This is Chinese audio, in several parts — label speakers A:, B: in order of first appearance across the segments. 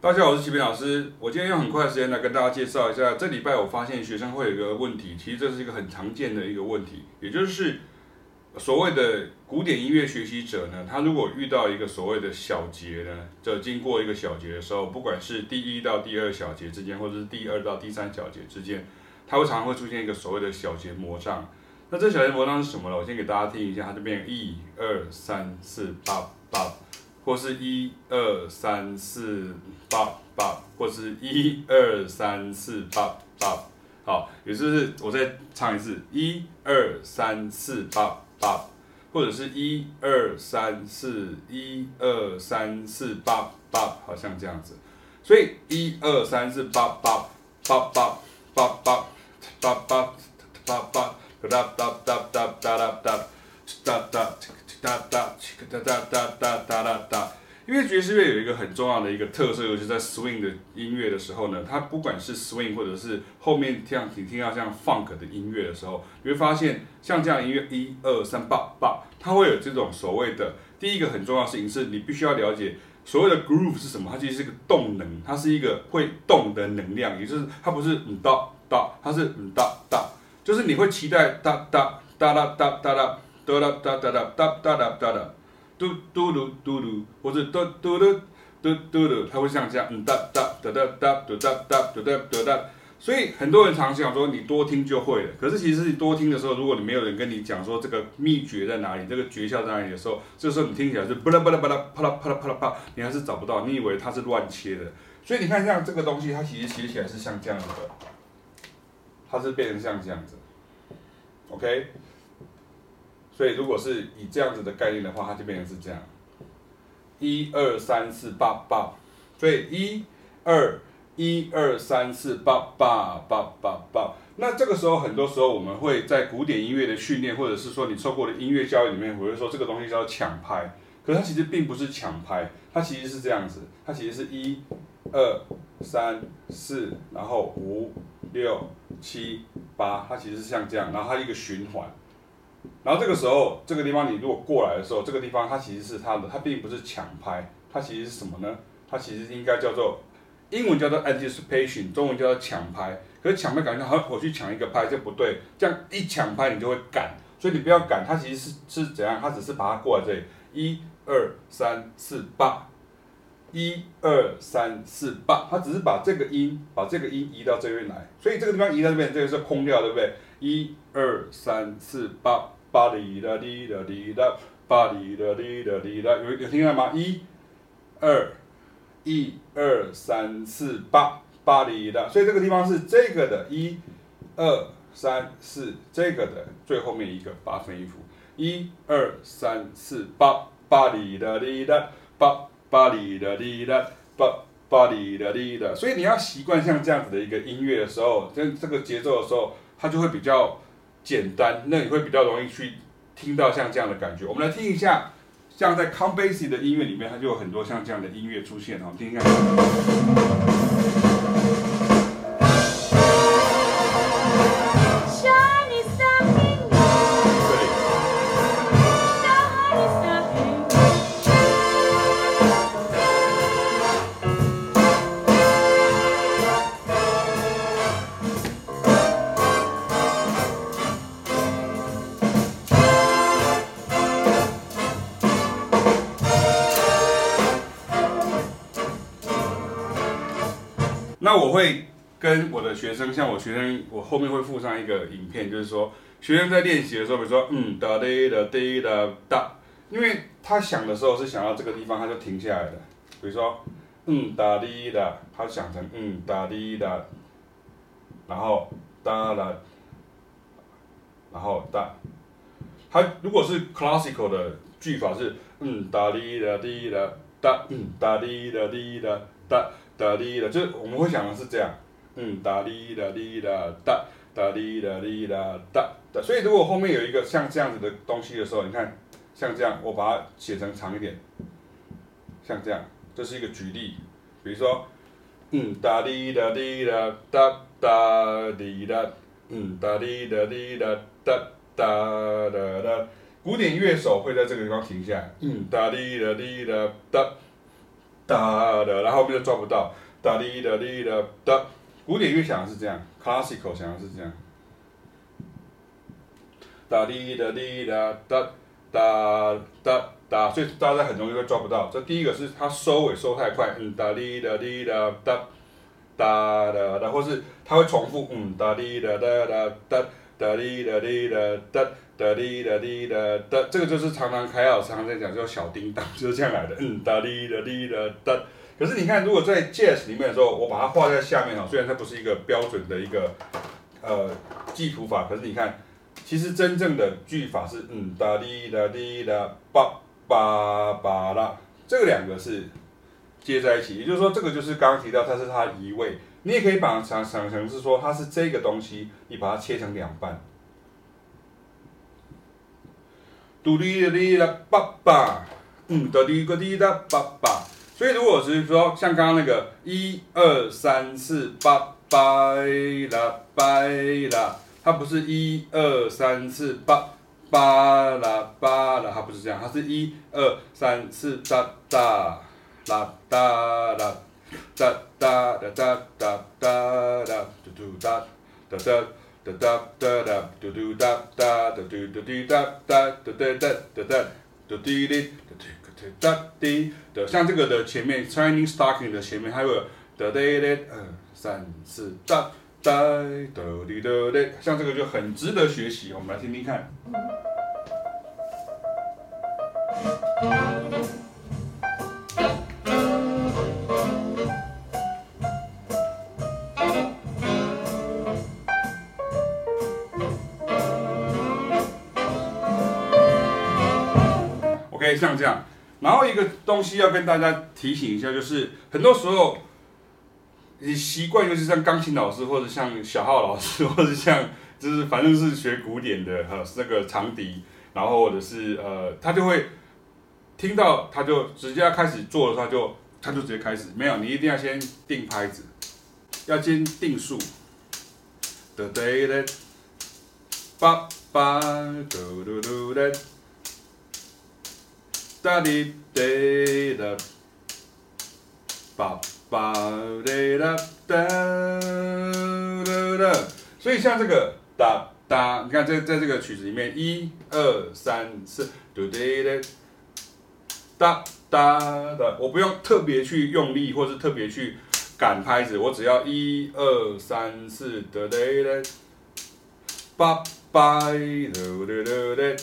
A: 大家好，我是齐平老师。我今天用很快的时间来跟大家介绍一下，这礼拜我发现学生会有一个问题，其实这是一个很常见的一个问题，也就是所谓的古典音乐学习者呢，他如果遇到一个所谓的小节呢，就经过一个小节的时候，不管是第一到第二小节之间，或者是第二到第三小节之间，它会常常会出现一个所谓的小节魔障。那这小节魔障是什么呢？我先给大家听一下，它这边一二三四八八。或是一二三四八八，或是一二三四八八，好，也就是我再唱一次，一二三四八八，或者是一二三四一二三四八八，好像这样子，所以一二三四八八八八八八八八八八哒哒哒哒哒哒哒哒哒。哒哒哒哒哒哒哒哒哒，因为爵士乐有一个很重要的一个特色，尤其在 swing 的音乐的时候呢，它不管是 swing 或者是后面像你听到像 funk 的音乐的时候，你会发现像这样音乐一二三八八，它会有这种所谓的第一个很重要的事情是，你必须要了解所谓的 groove 是什么，它其实是个动能，它是一个会动的能量，也就是它不是嗯哒哒，它是嗯哒哒，就是你会期待哒哒哒哒哒哒哒。哒哒哒哒哒哒哒哒哒哒，嘟嘟噜嘟噜，或者嘟嘟噜嘟嘟噜，它会像这样，嗯哒哒哒哒哒哒哒嘟哒嘟哒。所以很多人常想说，你多听就会了。可是其实你多听的时候，如果你没有人跟你讲说这个秘诀在哪里，这个诀窍在哪里的时候，这时候你听起来是巴拉巴拉巴拉啪啦啪啦啪啦啪，你还是找不到，你以为它是乱切的。所以你看像这个东西，它其实写起来是像这样子的，它是变成像这样子，OK。所以，如果是以这样子的概念的话，它就变成是这样，一二三四八八，所以一二一二三四八八八八八。那这个时候，很多时候我们会在古典音乐的训练，或者是说你受过的音乐教育里面，我会说这个东西叫抢拍，可是它其实并不是抢拍，它其实是这样子，它其实是一二三四，然后五六七八，它其实是像这样，然后它一个循环。然后这个时候，这个地方你如果过来的时候，这个地方它其实是它的，它并不是抢拍，它其实是什么呢？它其实应该叫做英文叫做 anticipation，中文叫做抢拍。可是抢拍感觉好像我去抢一个拍就不对，这样一抢拍你就会赶，所以你不要赶，它其实是是怎样？它只是把它过来这里，一二三四八，一二三四八，它只是把这个音把这个音移到这边来，所以这个地方移到这边，这个是空掉，对不对？一二三四八，八里啦哩啦哩啦，八里啦哩啦哩啦，有有听到吗？一、二、一、二、三、四、八，八里啦。所以这个地方是这个的，一、二、三、四，这个的最后面一个八分音符，一、二、三、四、八，八里啦哩啦，八巴里的里哒，巴巴里的里哒。所以你要习惯像这样子的一个音乐的时候，这这个节奏的时候。它就会比较简单，那你会比较容易去听到像这样的感觉。我们来听一下，像在康贝西的音乐里面，它就有很多像这样的音乐出现。哦，听一下。跟我的学生，像我学生，我后面会附上一个影片，就是说学生在练习的时候，比如说嗯哒嘞哒嘞哒哒，因为他想的时候是想到这个地方，他就停下来了。比如说嗯哒哩哒，他想成嗯哒哩哒，然后哒啦，然后哒。他如果是 classical 的句法是嗯哒哩哒哩哒哒，嗯哒哩哒哩哒哒。哒哩啦，就是我们会想的是这样，嗯，哒哩哒哩哒哒，哒哩哒哩哒哒，所以如果后面有一个像这样子的东西的时候，你看，像这样，我把它写成长一点，像这样，这是一个举例，比如说，嗯，哒哩哒哩哒哒哒哩哒，嗯，哒哩哒哩哒哒哒哒哒，古典乐手会在这个地方停下来，嗯，哒哩哒哩哒哒。哒的，然后后面就抓不到，哒哩哒哩哒哒。古典乐想的是这样，classical 想的是这样，哒哩哒哩哒哒哒哒哒，所以大家很容易会抓不到。这第一个是它收尾收太快，嗯哒哩哒哩哒哒哒哒哒，或是它会重复，嗯哒哩哒哒哒哒哒哩哒哩哒哒哒哩哒哩哒哒，这个就是常常凯老师常常在讲叫小叮当，就是这样来的，嗯哒哩哒哩哒哒。可是你看，如果在 Jazz 里面的时候，我把它画在下面哈，虽然它不是一个标准的一个呃记谱法，可是你看，其实真正的句法是嗯哒哩哒哩哒叭叭叭啦，这个两个是接在一起，也就是说，这个就是刚刚提到它是它移位，你也可以把它想想成是说它是这个东西，你把它切成两半，嘟哩哒哩啦叭叭，嗯哒哩个哩哒叭叭。所以，如果是说像刚刚那个一二三四八八啦八啦，它不是一二三四八八啦八啦，它不是这样，它是一二三四哒哒啦哒啦哒哒哒哒哒哒哒嘟嘟哒哒哒哒哒哒哒嘟嘟哒哒嘟嘟嘟嘟哒哒哒哒哒哒哒嘟滴哩。哒滴的，像这个的前面，Chinese stocking 的前面还有哒哒哒，二三四哒哒哒滴哒哒，像这个就很值得学习，我们来听听看。OK，像这样。然后一个东西要跟大家提醒一下，就是很多时候你习惯，就是像钢琴老师或者像小号老师，或者像就是反正是学古典的哈，那个长笛，然后或者是呃，他就会听到他就直接要开始做的话，就他就直接开始。没有，你一定要先定拍子，要先定数。哒哒哒，叭叭，嘟嘟嘟哒。哒哩哒哒，叭叭哒哒哒哒哒。所以像这个哒哒，你看在在这个曲子里面，一二三四，嘟哒哒，哒哒的，我不用特别去用力，或是特别去赶拍子，我只要一二三四，哒哒哒，叭叭哒哒哒哒。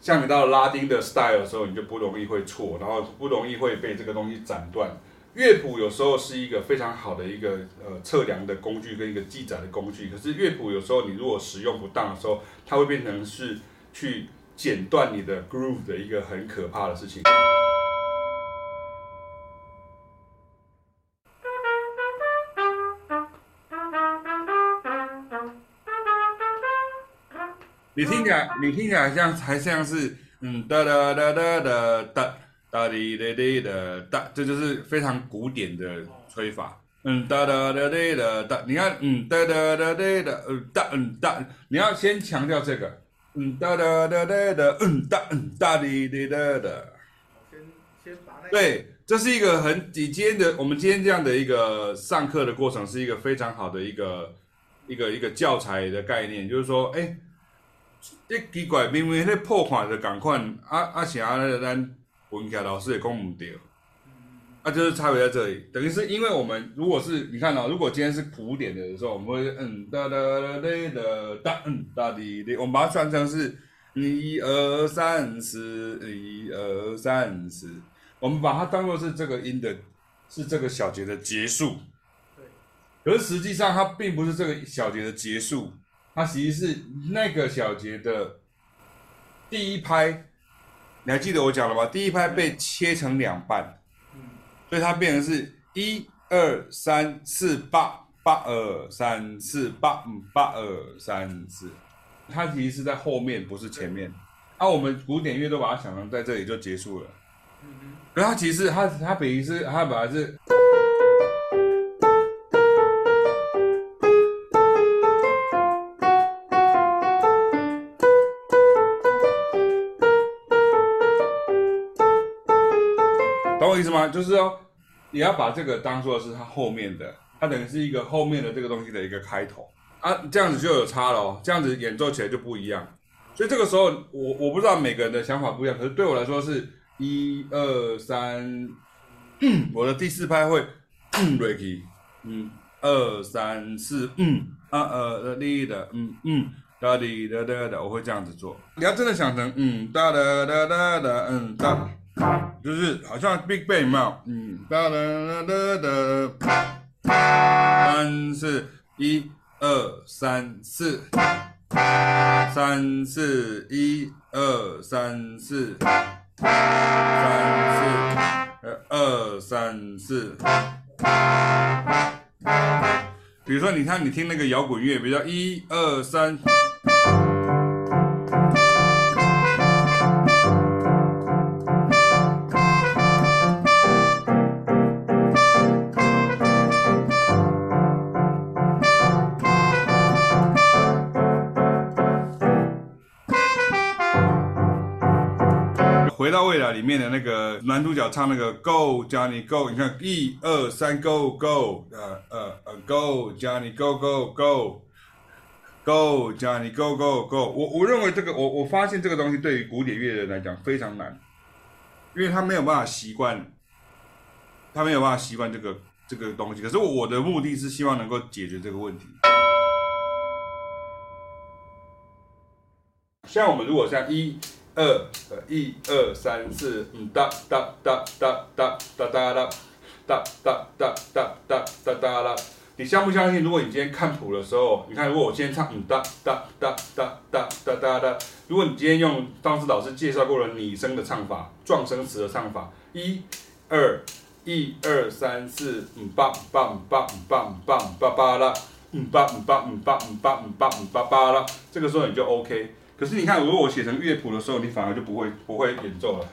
A: 像你到拉丁的 style 的时候，你就不容易会错，然后不容易会被这个东西斩断。乐谱有时候是一个非常好的一个呃测量的工具跟一个记载的工具，可是乐谱有时候你如果使用不当的时候，它会变成是去剪断你的 groove 的一个很可怕的事情。你听起来，你听起来像还像是嗯哒哒哒哒哒哒哒滴滴滴的哒，这就是非常古典的吹法。嗯哒哒哒哒哒哒，你看嗯哒哒哒哒哒嗯哒嗯哒，你要先强调这个嗯哒哒哒哒哒嗯哒嗯哒滴滴哒的。先先把那个。对，这是一个很你今天的我们今天这样的一个上课的过程，是一个非常好的一个一个一个教材的概念，就是说哎。一奇怪，明明迄破款的共款，啊啊啥咱文凯老师也讲唔对，啊就是差别在这里，等于是因为我们如果是你看哦，如果今天是古典的时候，我们会嗯哒哒哒哒哒哒嗯哒滴滴，我们把它算成是一二三四一二三四，我们把它当做是这个音的，是这个小节的结束，对，可是实际上它并不是这个小节的结束。它其实是那个小节的第一拍，你还记得我讲了吗？第一拍被切成两半，所以它变成是一二三四八八二三四八嗯八二三四，它其实是在后面，不是前面。啊，我们古典乐都把它想成在这里就结束了。嗯哼。可是它其实它它本意是它本来是。意思吗？就是说，你要把这个当做是它后面的，它等于是一个后面的这个东西的一个开头啊，这样子就有差了哦，这样子演奏起来就不一样。所以这个时候，我我不知道每个人的想法不一样，可是对我来说是一二三，我的第四拍会，Ricky，嗯，二三四，嗯，啊呃的的，嗯嗯，哒滴哒哒哒，我会这样子做。你要真的想成，嗯，哒哒哒哒哒，嗯，哒，就是好像 Big Bang 嘛，嗯，哒哒哒哒哒，三四一二三四。三四一二三四，三四二三四。比如说，你看，你听那个摇滚乐，比如说一二三。回到未来里面的那个男主角唱那个 Go Johnny Go，你看一二三 Go Go，呃呃呃 Go Johnny Go Go Go Go Johnny Go Go Go，我我认为这个我我发现这个东西对于古典乐的人来讲非常难，因为他没有办法习惯，他没有办法习惯这个这个东西。可是我的目的是希望能够解决这个问题。像我们如果像一。二呃一二三四嗯哒哒哒哒哒哒哒哒哒哒哒哒哒哒哒哒，你相不相信？如果你今天看谱的时候，你看如果我今天唱嗯哒哒哒哒哒哒哒哒，如果你今天用当时老师介绍过的拟声的唱法、状声词的唱法，一二一二三四嗯叭叭叭叭叭叭叭啦，嗯叭嗯叭嗯叭嗯叭嗯叭嗯叭叭啦，这个时候你就 OK。可是你看，如果我写成乐谱的时候，你反而就不会不会演奏了。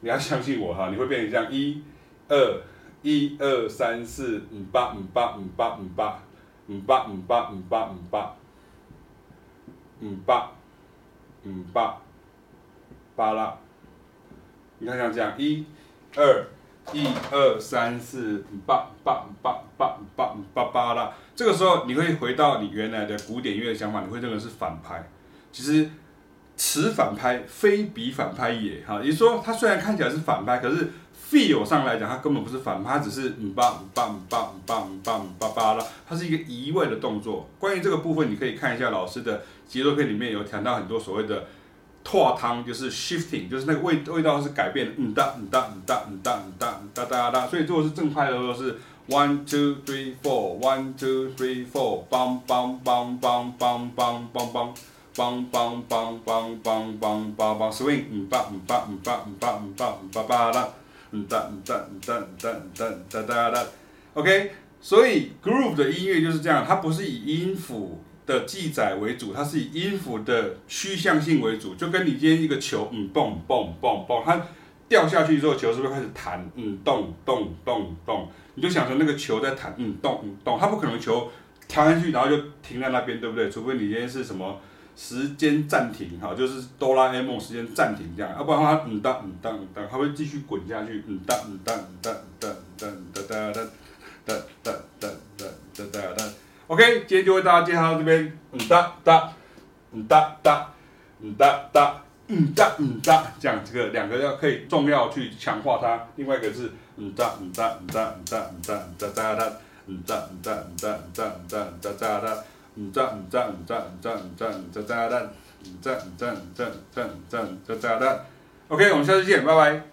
A: 你要相信我哈，你会变成这样：一、二、一、二、三、四、五、八、五、八、五、八、五、八、五、八、五、八、五、八、五、八、五、八、五、八、八啦。你看像这样：一、二、一、二、三、四、五、八、八、五、八、八、五、八、五、八、八啦。这个时候，你会回到你原来的古典乐想法，你会认为是反拍。其实，此反拍非彼反拍也哈，也就是说，它虽然看起来是反拍，可是 feel 上来讲，它根本不是反拍，它只是嗯吧嗯吧嗯吧嗯吧嗯吧嗯吧吧啦，它是一个移位的动作。关于这个部分，你可以看一下老师的节奏片里面有谈到很多所谓的拓汤，就是 shifting，就是那个味味道是改变，嗯哒嗯哒嗯哒嗯哒嗯哒嗯哒哒哒。所以如果是正拍的时候是 one two three four one two three four bang bang bang bang bang bang bang bang 梆梆梆梆梆梆梆梆 swing，嗯吧嗯吧嗯吧嗯吧嗯吧嗯吧吧啦，嗯哒嗯哒嗯哒嗯哒嗯哒哒哒哒，OK，所以 groove 的音乐就是这样，它不是以音符的记载为主，它是以音符的趋向性为主，就跟你今天一个球，嗯蹦蹦蹦蹦，它掉下去之后，球是不是开始弹？嗯咚咚咚咚，你就想成那个球在弹，嗯咚咚，它不可能球跳下去然后就停在那边，对不对？除非你今天是什么。时间暂停，哈，就是哆啦 A 梦时间暂停这样，要不然的话，嗯哒嗯哒嗯哒，它会继续滚下去，嗯哒嗯哒嗯哒嗯哒嗯哒哒哒哒哒哒哒哒哒哒，OK，今天就为大家介绍到这边，嗯哒哒嗯哒哒嗯哒哒嗯哒嗯哒，这样这个两个要可以重要去强化它，另外一个是嗯哒嗯哒嗯哒嗯哒嗯哒嗯哒哒哒嗯哒嗯哒嗯哒嗯哒嗯哒嗯哒哒哒。嗯赞五赞五赞五赞五赞五赞炸弹，五赞五赞五赞五赞五赞炸。OK，我们下次见，拜拜。